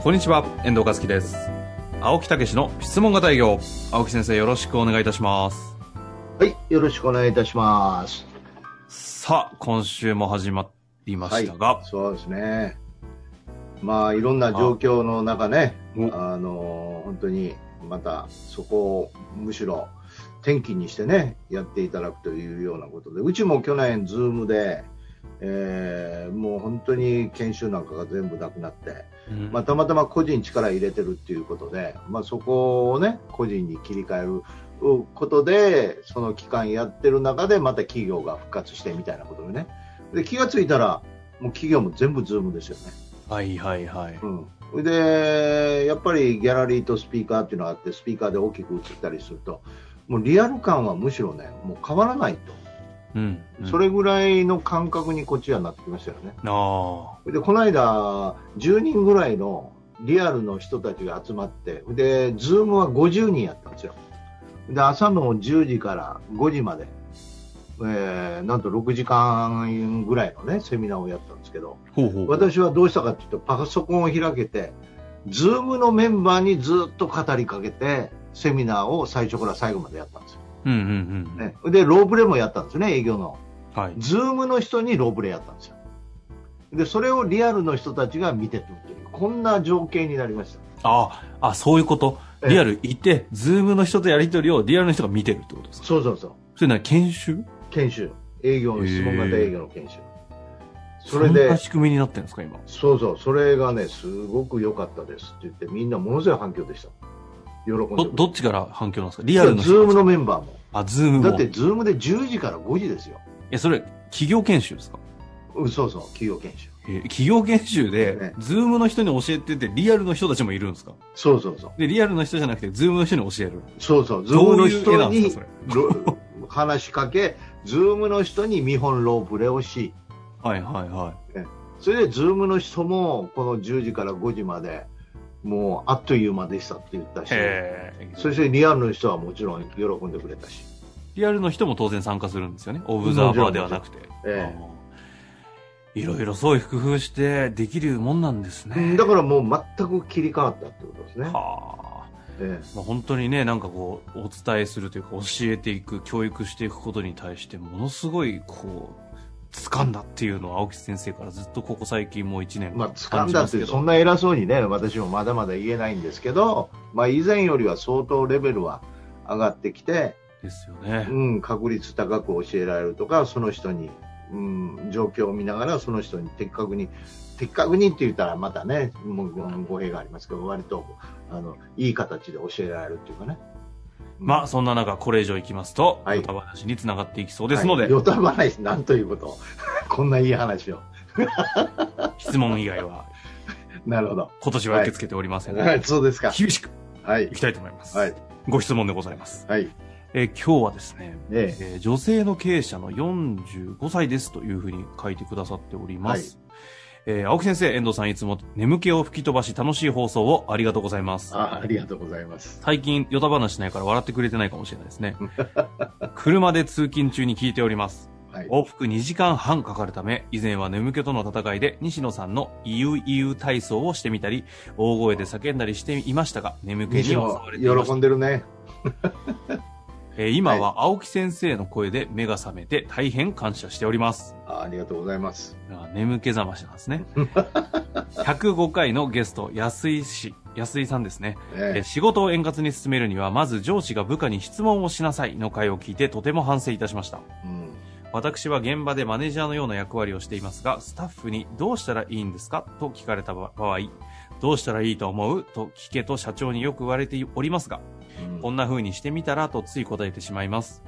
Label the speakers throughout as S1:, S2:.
S1: こんにちは、遠藤和樹です。青木武の質問型営業。青木先生、よろしくお願いいたします。
S2: はい、よろしくお願いいたします。
S1: さあ、今週も始まりましたが、
S2: はい、そうですね。まあ、いろんな状況の中ね、
S1: あ
S2: あの、本当に、また、そこを、むしろ、転機にしてね、やっていただくというようなことで、うちも去年、ズームで、えー、もう本当に研修なんかが全部なくなって、
S1: うん
S2: まあ、たまたま個人力入れてるっていうことで、まあ、そこをね、個人に切り替えることで、その期間やってる中で、また企業が復活してみたいなことでね。で、気がついたら、もう企業も全部 Zoom ですよね。
S1: はいはいはい。
S2: うん。で、やっぱりギャラリーとスピーカーっていうのがあって、スピーカーで大きく映ったりすると、もうリアル感はむしろね、もう変わらないと。
S1: うん。うん
S2: それぐらいの感覚にこっちはなってきましたよね。
S1: あ
S2: で、この間、10人ぐらいのリアルの人たちが集まって、で、 Zoom は50人やったんですよ。で、朝の10時から5時まで、えー、なんと6時間ぐらいのね、セミナーをやったんですけど。私はどうしたかっていうと、パソコンを開けて、 Zoom のメンバーにずっと語りかけて、セミナーを最初から最後までやったんですよ。
S1: うんうんうん。
S2: ね、で、ロープレもやったんですね、営業の。
S1: はい。
S2: Zoom の人にロープレやったんですよ。で、それをリアルの人たちが見てるという、こんな情景になりました。
S1: ああ、そういうこと？
S2: ええ
S1: リアルいて、 Zoom の人とやりとりをリアルの人が見てるってことですか？
S2: そうそうそう。
S1: それな研修？
S2: 研修。営業の、質問型営業の研修。それで
S1: な、仕組みになってるんですか、今？
S2: そうそう、それがね、すごく良かったですって言って、みんなものすごい反響でした。喜んで
S1: ど、どっちから反響なんですか？リアルの
S2: ズーム
S1: 人
S2: のメンバーも。
S1: あ、ズームも。
S2: だって、ズームで10時から5時ですよ。
S1: いや、それ、企業研修ですか？
S2: うん、そうそう、企業研修。
S1: えー企業研修で
S2: ね、
S1: ズームの人に教えてて、リアルの人たちもいるんですか？
S2: そうそうそう。
S1: で、リアルの人じゃなくて、ズームの人に教える。
S2: そうそう、ズームの
S1: どういう絵
S2: 人に
S1: なんですか、それ？
S2: ろ話しかけ、ズームの人に見本ロープレをし、
S1: はいはいは
S2: それで、ズームの人も、この10時から5時まで、もう、あっという間でしたって言った
S1: い。
S2: し。そしてリアルの人はもちろん喜んでくれたし。
S1: リアルの人も当然参加するんですよね。オブザーバーではなくて。いろいろそういう工夫してできるもんなんですね。
S2: えだからもう全く切り替わったってことですね。
S1: はあ。
S2: え
S1: まあ、本当にね、なんかこう、お伝えするというか、教えていく、教育していくことに対して、ものすごい、こう、掴んだっていうのは、青木先生からずっとここ最近もう一年
S2: えまあ、掴んだって、そん
S1: な。
S2: な偉そうにね、私もまだまだ言えないんですけど、まあ、以前よりは相当レベルは上がってきて、
S1: ですよね。
S2: うん、確率高く教えられるとか、その人に、うん、状況を見ながら、その人に的確に、的確にって言ったらまたね、もう語弊がありますけど、割と、あの、いい形で教えられるっていうかね。
S1: まあ、そんな中、これ以上行きますと、
S2: はい
S1: ヨタ話につながっていきそうですので、
S2: はい、よた話、なんということ。こんないい話を。
S1: 質問以外は、
S2: なるほど。
S1: 今年は受け付けておりませんので、
S2: はい、そうですか。
S1: 厳しく
S2: はい
S1: いき。たいと思います。
S2: はい。
S1: ご質問でございます。
S2: はい。
S1: えー今日はですね、
S2: ええ。
S1: えー女性の経営者の45歳ですというふうに書いてくださっております。えー青木先生、遠藤さんいつも眠気を吹き飛ばし楽しい放送をありがとうございます。
S2: あありがとうございます。
S1: 最近、ヨタ話しないから笑ってくれてないかもしれないですね。車で通勤中に聞いております。
S2: はい。
S1: 往復2時間半かかるため、以前は眠気との戦いで西野さんのイユイユ体操をしてみたり、大声で叫んだりしていましたが、眠気に襲われていました
S2: 喜んでるね。
S1: えー今は青木先生の声で目が覚めて大変感謝しております。
S2: あありがとうございます。
S1: あ眠気覚ましなんですね。105回のゲスト、安井氏、安井さんですね。えー
S2: え
S1: 仕事を円滑に進めるには、まず上司が部下に質問をしなさいの回を聞いてとても反省いたしました。
S2: えうん。
S1: 私は現場でマネージャーのような役割をしていますが、スタッフにどうしたらいいんですか？と聞かれた場合、どうしたらいいと思う？と聞けと社長によく言われておりますが、
S2: うん
S1: こんな風にしてみたらとつい答えてしまいます。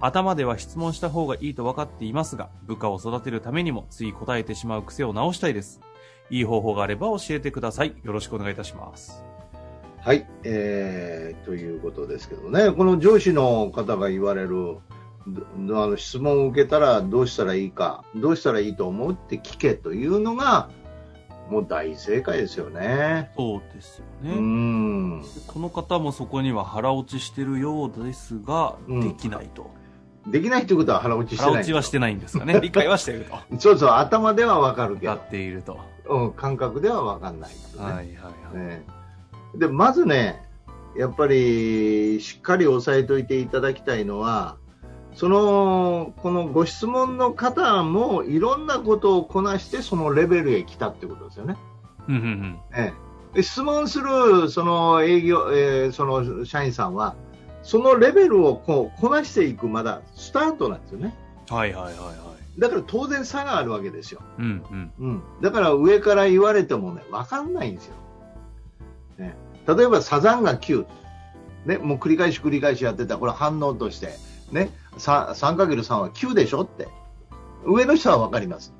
S1: 頭では質問した方がいいと分かっていますが、部下を育てるためにもつい答えてしまう癖を直したいです。いい方法があれば教えてください。よろしくお願いいたします。
S2: はい、えー、ということですけどね、この上司の方が言われる、どあの質問を受けたらどうしたらいいか、どうしたらいいと思うって聞けというのが、もう大正解ですよね。
S1: そうですよ
S2: う
S1: ね。
S2: ん。
S1: この方もそこには腹落ちしてるようですが、
S2: うん
S1: できないと。
S2: できないということは腹落ちしてない。
S1: 腹落ちはしてないんですかね。理解はしていると。
S2: そうそう、頭ではわかるけど
S1: やっ、ていると。
S2: うん、感覚ではわかんないですね。
S1: はいはいはい。
S2: ねで、まずね、やっぱりしっかり押さえておいていただきたいのは、その、このご質問の方もいろんなことをこなしてそのレベルへ来たってことですよね。
S1: うんうんうん。
S2: ええ、で質問するその営業、えーその社員さんは、そのレベルをこうこなしていくまだスタートなんですよね。
S1: はいはいはいはい。
S2: だから当然差があるわけですよ。
S1: うんうん。
S2: うん、だから上から言われてもね、わかんないんですよ。ね、例えばサザンが9、ね、もう繰り返し繰り返しやってた、これ反応として、ね、3 3×3 は9でしょって、上の人はわかります。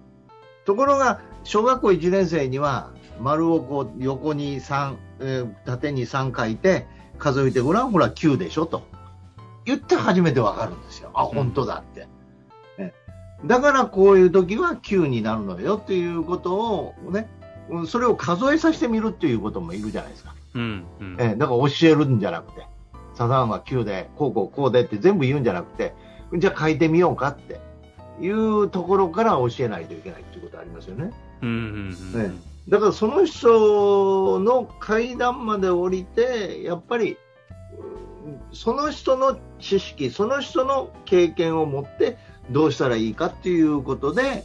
S2: ところが、小学校1年生には、丸をこう横に3、えー縦に3書いて、数えてごらん、ほら9でしょと。言って初めてわかるんですよ。あ、本当だって。ねだからこういう時は9になるのよっていうことをね、うんそれを数えさせてみるっていうこともいるじゃないですか。
S1: うんうん。
S2: ええだから教えるんじゃなくて、サザンは9で、こうこうこうでって全部言うんじゃなくて、じゃあ書いてみようかっていうところから教えないといけないっていうことありますよね。
S1: うんうんうん。
S2: ねだからその人の階段まで降りて、やっぱり、うんその人の知識、その人の経験を持ってどうしたらいいかっていうことで、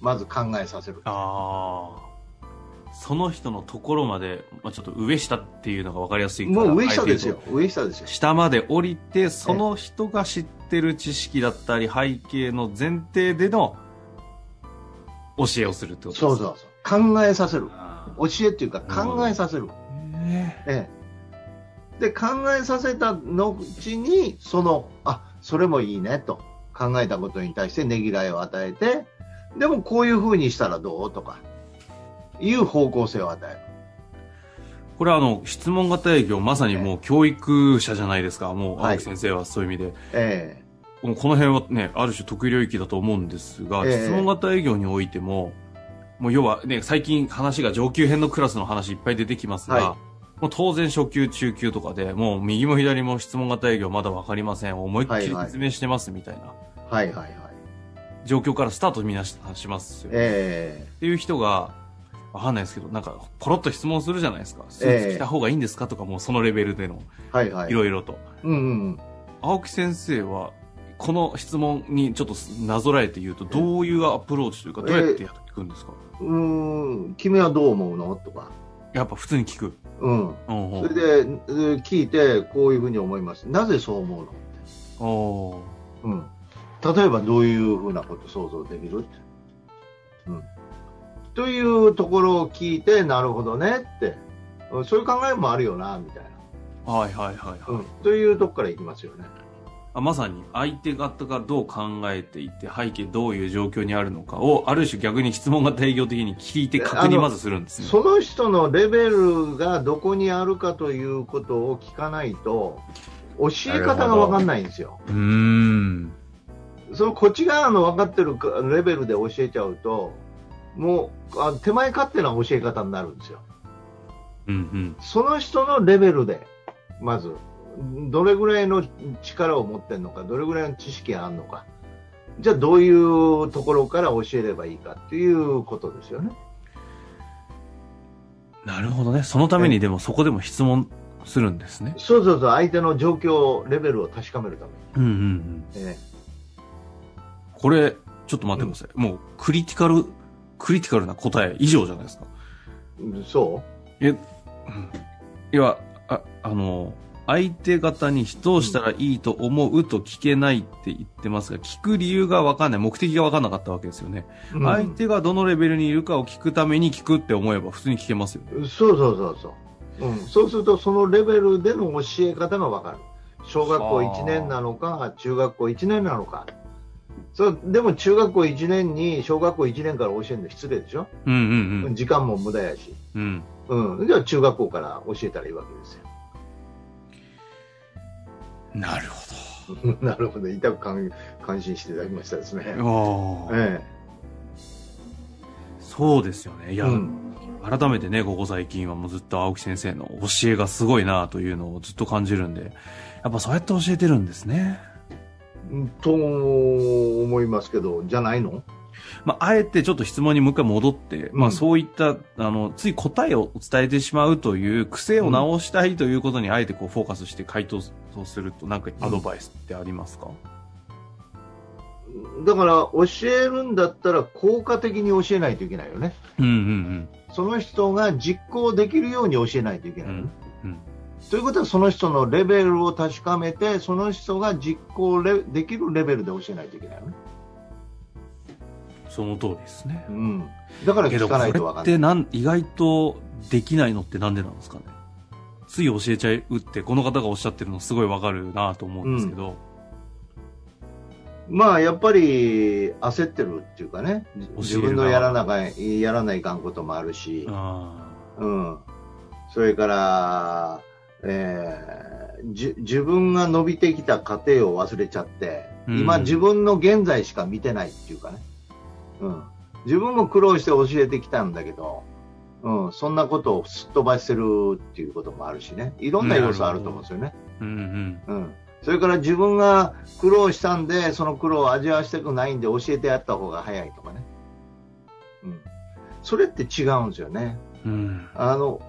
S2: まず考えさせる。
S1: ああ。その人のところまで、まあ、ちょっと上下っていうのが分かりやすいから。
S2: もう上下です
S1: あ
S2: よ。上下ですよ。
S1: 下まで降りて、その人が知ってる知識だったり、背景の前提での教えをするってことです
S2: そうそうそう。考えさせる。
S1: あ
S2: 教えっていうか考えさせる。ええ。で、考えさせた後に、その、あ、それもいいねと考えたことに対してねぎらいを与えて、でもこういう風にしたらどう？とか、いう方向性を与える。
S1: これはあの、質問型営業、まさにもう教育者じゃないですか。もう、
S2: はい
S1: 青木先生はそういう意味で。
S2: え
S1: もうこの辺はね、ある種得意領域だと思うんですが、
S2: ええ
S1: 質問型営業においても、もう要はね、最近話が上級編のクラスの話いっぱい出てきますが、
S2: は
S1: もう当然初級、中級とかで、もう右も左も質問型営業まだわかりません。思いっきり説明してますみたいな
S2: えはいはいはい。
S1: 状況からスタートみんなししますよ。
S2: え
S1: っていう人が、わかんないですけど、なんか、ポロッと質問するじゃないですか。スーツ着た方がいいんですかとか、もうそのレベルでの、
S2: えはいはい。
S1: いろいろと。
S2: うんうん。
S1: 青木先生は、この質問にちょっとなぞらえて言うと、どういうアプローチというか、どうやってやっていくんですか、
S2: うーん、君はどう思うの？とか。
S1: やっぱ普通に聞く。
S2: うん。
S1: うんうん
S2: それで、えー聞いて、こういうふうに思います。なぜそう思うの？
S1: おー
S2: うん。例えばどういうふうなこと想像できる？うん。というところを聞いて、なるほどねって。うんそういう考えもあるよな、みたいな。
S1: はいはいはいはい。
S2: うん。というとこからいきますよね。
S1: あまさに相手方がどう考えていて、背景どういう状況にあるのかを、ある種逆に質問型営業的に聞いて確認まずするんですね。
S2: その人のレベルがどこにあるかということを聞かないと、教え方がわかんないんですよ。
S1: うーん。
S2: そのこっち側の分かってるかレベルで教えちゃうと、もうあ手前勝手な教え方になるんですよ。
S1: うんうん。
S2: その人のレベルで、まず、どれぐらいの力を持ってるのか、どれぐらいの知識があるのか、じゃあどういうところから教えればいいかっていうことですよね。
S1: なるほどね。そのためにでもそこでも質問するんですね。
S2: そうそうそう、相手の状況、レベルを確かめるため
S1: うんうんうん。
S2: に。え
S1: これ、ちょっと待ってください。もう、クリティカル、クリティカルな答え以上じゃないですか。
S2: えそ
S1: え、うんいや、あ、あの、相手方にどうしたらいいと思うと聞けないって言ってますが、聞く理由がわかんない、目的がわかんなかったわけですよね。
S2: う、うん
S1: 相手がどのレベルにいるかを聞くために聞くって思えば普通に聞けますよね。
S2: そうそうそうそう、うん。そうすると、そのレベルでの教え方が分かる。小学校1年なのか、中学校1年なのか。そうでも中学校1年に小学校1年から教えるの失礼でしょ、
S1: うんうんうん。
S2: 時間も無駄やし、
S1: うん。
S2: うん、じゃあ中学校から教えたらいいわけですよ。
S1: なるほ
S2: なるほど、痛く感感心していただきましたですね。
S1: ど。ああ。
S2: え
S1: そうですよね。い
S2: え
S1: や、
S2: うん
S1: 改めてね、ここ最近はもうずっと青木先生の教えがすごいなというのをずっと感じるんで、やっぱそうやって教えてるんですね。
S2: と思いますけど、じゃないの？
S1: まあ、あえてちょっと質問にもう一回戻って、まあ
S2: うん
S1: そういった、あの、つい答えを伝えてしまうという癖を直したいということにあえてこうフォーカスして回答をすると、なんかアドバイスってありますか、
S2: だから教えるんだったら効果的に教えないといけないよね。
S1: うんうん
S2: その人が実行できるように教えないといけ
S1: うん。
S2: ないよね。
S1: うん。
S2: ということはその人のレベルを確かめてその人が実行レできるレベルで教えないといけないよね。
S1: その通りですね
S2: う。ん、だから聞かないと
S1: れ
S2: 分かんない。
S1: ってなん、意外とできないのってなんでなんですかねつい教えちゃうって、この方がおっしゃってるのすごいわかるなと思うんですけど、
S2: まあやっぱり焦ってるっていうかね、自分のやらなかいやらないかんこともあるし、
S1: あ
S2: うん、それから、えーじ自分が伸びてきた過程を忘れちゃって、
S1: うん
S2: 今自分の現在しか見てないっていうかね、うん、自分も苦労して教えてきたんだけど、うん、そんなことをすっ飛ばしてるっていうこともあるしね、いろんな要素あると思うんですよね。
S1: ーうんうん。
S2: うん、それから自分が苦労したんで、その苦労を味わわしたくないんで教えてやった方が早いとかね。うん。それって違うんですよね。
S1: うん。
S2: あの、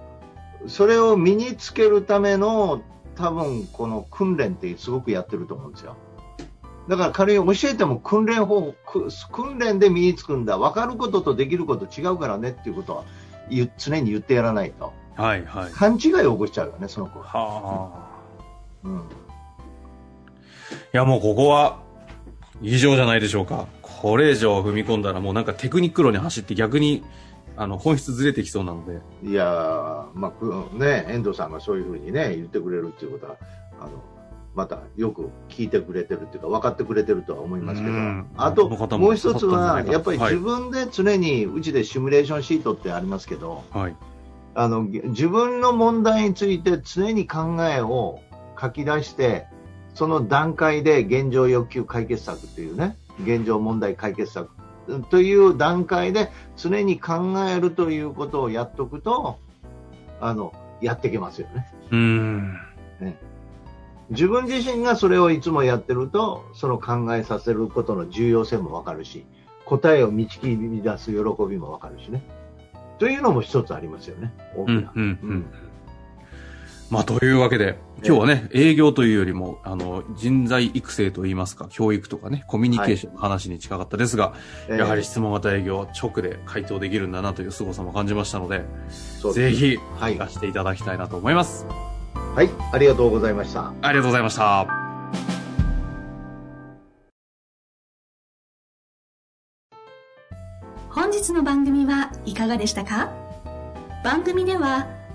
S2: それを身につけるための多分この訓練ってすごくやってると思うんですよ。だから仮に教えても訓練方法、く訓練で身につくんだ。分かることとできること違うからねっていうことは常に言ってやらないと。
S1: はいはい。
S2: 勘違いを起こしちゃうよね、その子は。
S1: はあ。
S2: うん。
S1: いやもうここは、以上じゃないでしょうか。これ以上踏み込んだらもうなんかテクニック論に走って逆に、あの、本質ずれてきそうなので。
S2: いやー、まあくね、遠藤さんがそういうふうにね、言ってくれるっていうことは、あの、またよく聞いてくれてるっていうか、分かってくれてるとは思いますけど
S1: うん、
S2: あと、
S1: も
S2: もう一つは、やっぱり
S1: はい
S2: 自分で常に、うちでシミュレーションシートってありますけど、
S1: はい。
S2: あの、自分の問題について常に考えを書き出して、その段階で現状欲求解決策っていうね、現状問題解決策という段階で常に考えるということをやっとくと、あの、やっていけますよね。
S1: うーん。
S2: 自分自身がそれをいつもやってると、その考えさせることの重要性もわかるし、答えを導き出す喜びもわかるしね。というのも一つありますよね。大き
S1: うん、
S2: な。
S1: うん、う
S2: うんん。
S1: まあ、というわけで、今日はね、営業というよりも、あの、人材育成といいますか、教育とかね、コミュニケーションの話に近かったですが、
S2: えー
S1: やはり質問型営業は直で回答できるんだなという凄さも感じましたので、
S2: です
S1: ぜひ、
S2: はい
S1: 聞かせていただきたいなと思います。
S2: はい、ありがとうございました。
S1: ありがとうございました。
S3: 本日の番組はいかがでしたか？番組では